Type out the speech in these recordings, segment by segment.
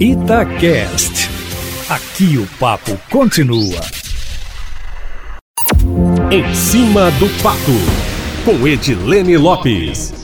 Itacast. Aqui o papo continua. Em cima do papo, com Edilene Lopes.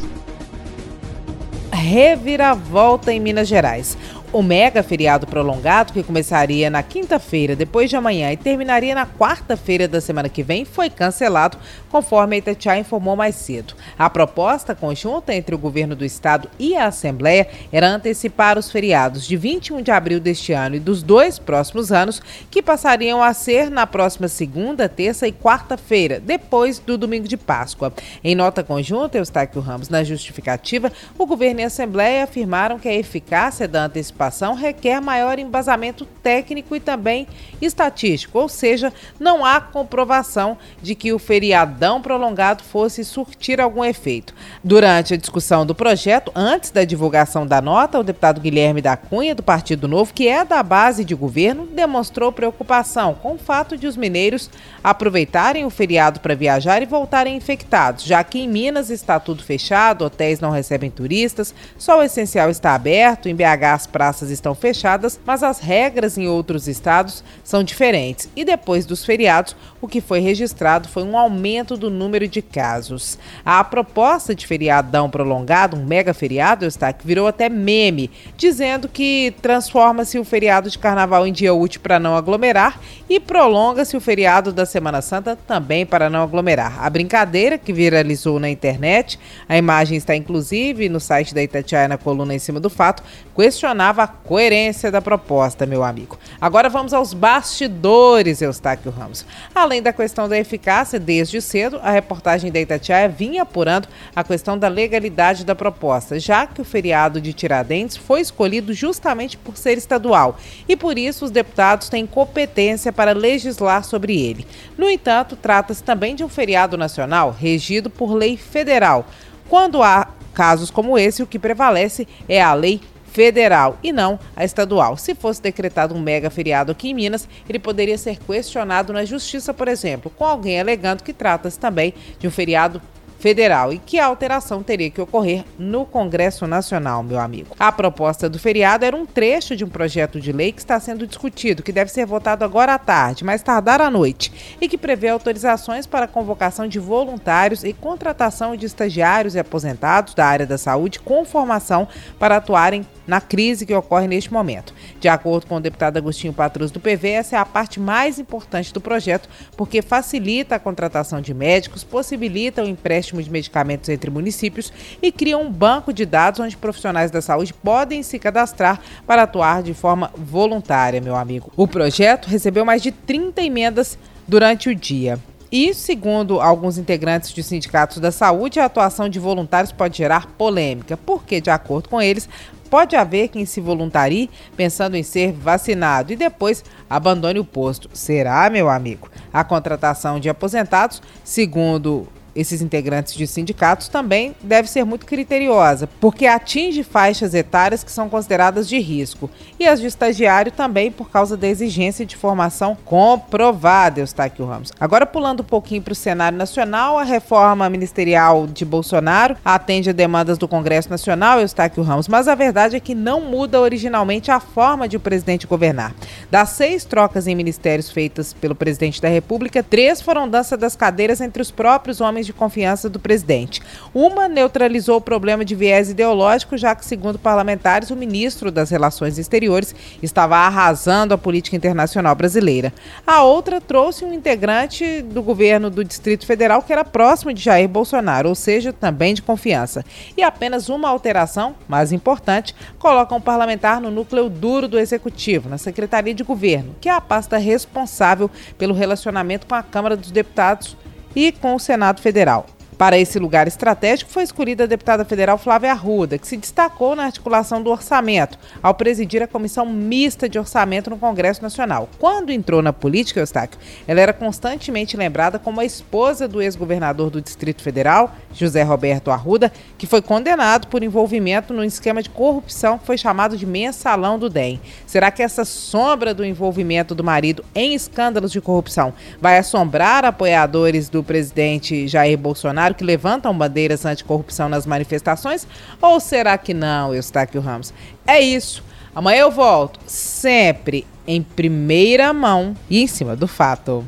Reviravolta em Minas Gerais. O mega feriado prolongado, que começaria na quinta-feira, depois de amanhã, e terminaria na quarta-feira da semana que vem, foi cancelado, conforme a Itatiaia informou mais cedo. A proposta conjunta entre o governo do estado e a Assembleia era antecipar os feriados de 21 de abril deste ano e dos dois próximos anos, que passariam a ser na próxima segunda, terça e quarta-feira, depois do domingo de Páscoa. Em nota conjunta, Eustáquio Ramos, na justificativa, o governo e a Assembleia afirmaram que a eficácia da antecipação participação requer maior embasamento técnico e também estatístico, ou seja, não há comprovação de que o feriadão prolongado fosse surtir algum efeito. Durante a discussão do projeto, antes da divulgação da nota, o deputado Guilherme da Cunha, do Partido Novo, que é da base de governo, demonstrou preocupação com o fato de os mineiros aproveitarem o feriado para viajar e voltarem infectados, já que em Minas está tudo fechado, hotéis não recebem turistas, só o essencial está aberto, em BH as praças praças estão fechadas, mas as regras em outros estados são diferentes. E depois dos feriados, o que foi registrado foi um aumento do número de casos. A proposta de feriadão prolongado, um mega feriado, está que virou até meme, dizendo que transforma-se o feriado de carnaval em dia útil para não aglomerar e prolonga-se o feriado da Semana Santa também para não aglomerar. A brincadeira que viralizou na internet, a imagem está inclusive no site da Itatiaia na coluna em cima do fato, questionava a coerência da proposta, meu amigo. Agora vamos aos bastidores, Eustáquio Ramos. Além da questão da eficácia, desde cedo, a reportagem da Itatiaia vinha apurando a questão da legalidade da proposta, já que o feriado de Tiradentes foi escolhido justamente por ser estadual e por isso os deputados têm competência para legislar sobre ele. No entanto, trata-se também de um feriado nacional regido por lei federal. Quando há casos como esse, o que prevalece é a lei federal e não a estadual. Se fosse decretado um mega feriado aqui em Minas, ele poderia ser questionado na justiça, por exemplo, com alguém alegando que trata-se também de um feriado federal e que a alteração teria que ocorrer no Congresso Nacional, meu amigo. A proposta do feriado era um trecho de um projeto de lei que está sendo discutido, que deve ser votado agora à tarde, mais tardar à noite, e que prevê autorizações para a convocação de voluntários e contratação de estagiários e aposentados da área da saúde com formação para atuarem na crise que ocorre neste momento. De acordo com o deputado Agostinho Patrus do PV, essa é a parte mais importante do projeto, porque facilita a contratação de médicos, possibilita o empréstimo de medicamentos entre municípios e cria um banco de dados onde profissionais da saúde podem se cadastrar para atuar de forma voluntária, meu amigo. O projeto recebeu mais de 30 emendas durante o dia. E, segundo alguns integrantes de sindicatos da saúde, a atuação de voluntários pode gerar polêmica, porque, de acordo com eles, pode haver quem se voluntarie pensando em ser vacinado e depois abandone o posto. Será, meu amigo? A contratação de aposentados, segundo esses integrantes de sindicatos também deve ser muito criteriosa, porque atinge faixas etárias que são consideradas de risco, e as de estagiário também por causa da exigência de formação comprovada, Eustáquio Ramos. Agora, pulando um pouquinho para o cenário nacional, a reforma ministerial de Bolsonaro atende a demandas do Congresso Nacional, Eustáquio Ramos, mas a verdade é que não muda originalmente a forma de o presidente governar. Das seis trocas em ministérios feitas pelo presidente da República, três foram dança das cadeiras entre os próprios homens de confiança do presidente. Uma neutralizou o problema de viés ideológico, já que, segundo parlamentares, o ministro das Relações Exteriores estava arrasando a política internacional brasileira. A outra trouxe um integrante do governo do Distrito Federal que era próximo de Jair Bolsonaro, ou seja, também de confiança. E apenas uma alteração, mais importante, coloca um parlamentar no núcleo duro do Executivo, na Secretaria de Governo, que é a pasta responsável pelo relacionamento com a Câmara dos Deputados e com o Senado Federal. Para esse lugar estratégico foi escolhida a deputada federal Flávia Arruda, que se destacou na articulação do orçamento, ao presidir a comissão mista de orçamento no Congresso Nacional. Quando entrou na política, Eustáquio, ela era constantemente lembrada como a esposa do ex-governador do Distrito Federal, José Roberto Arruda, que foi condenado por envolvimento no esquema de corrupção que foi chamado de mensalão do DEM. Será que essa sombra do envolvimento do marido em escândalos de corrupção vai assombrar apoiadores do presidente Jair Bolsonaro? Que levantam bandeiras anticorrupção nas manifestações? Ou será que não, Eustáquio Ramos? É isso. Amanhã eu volto, sempre em primeira mão e em cima do fato.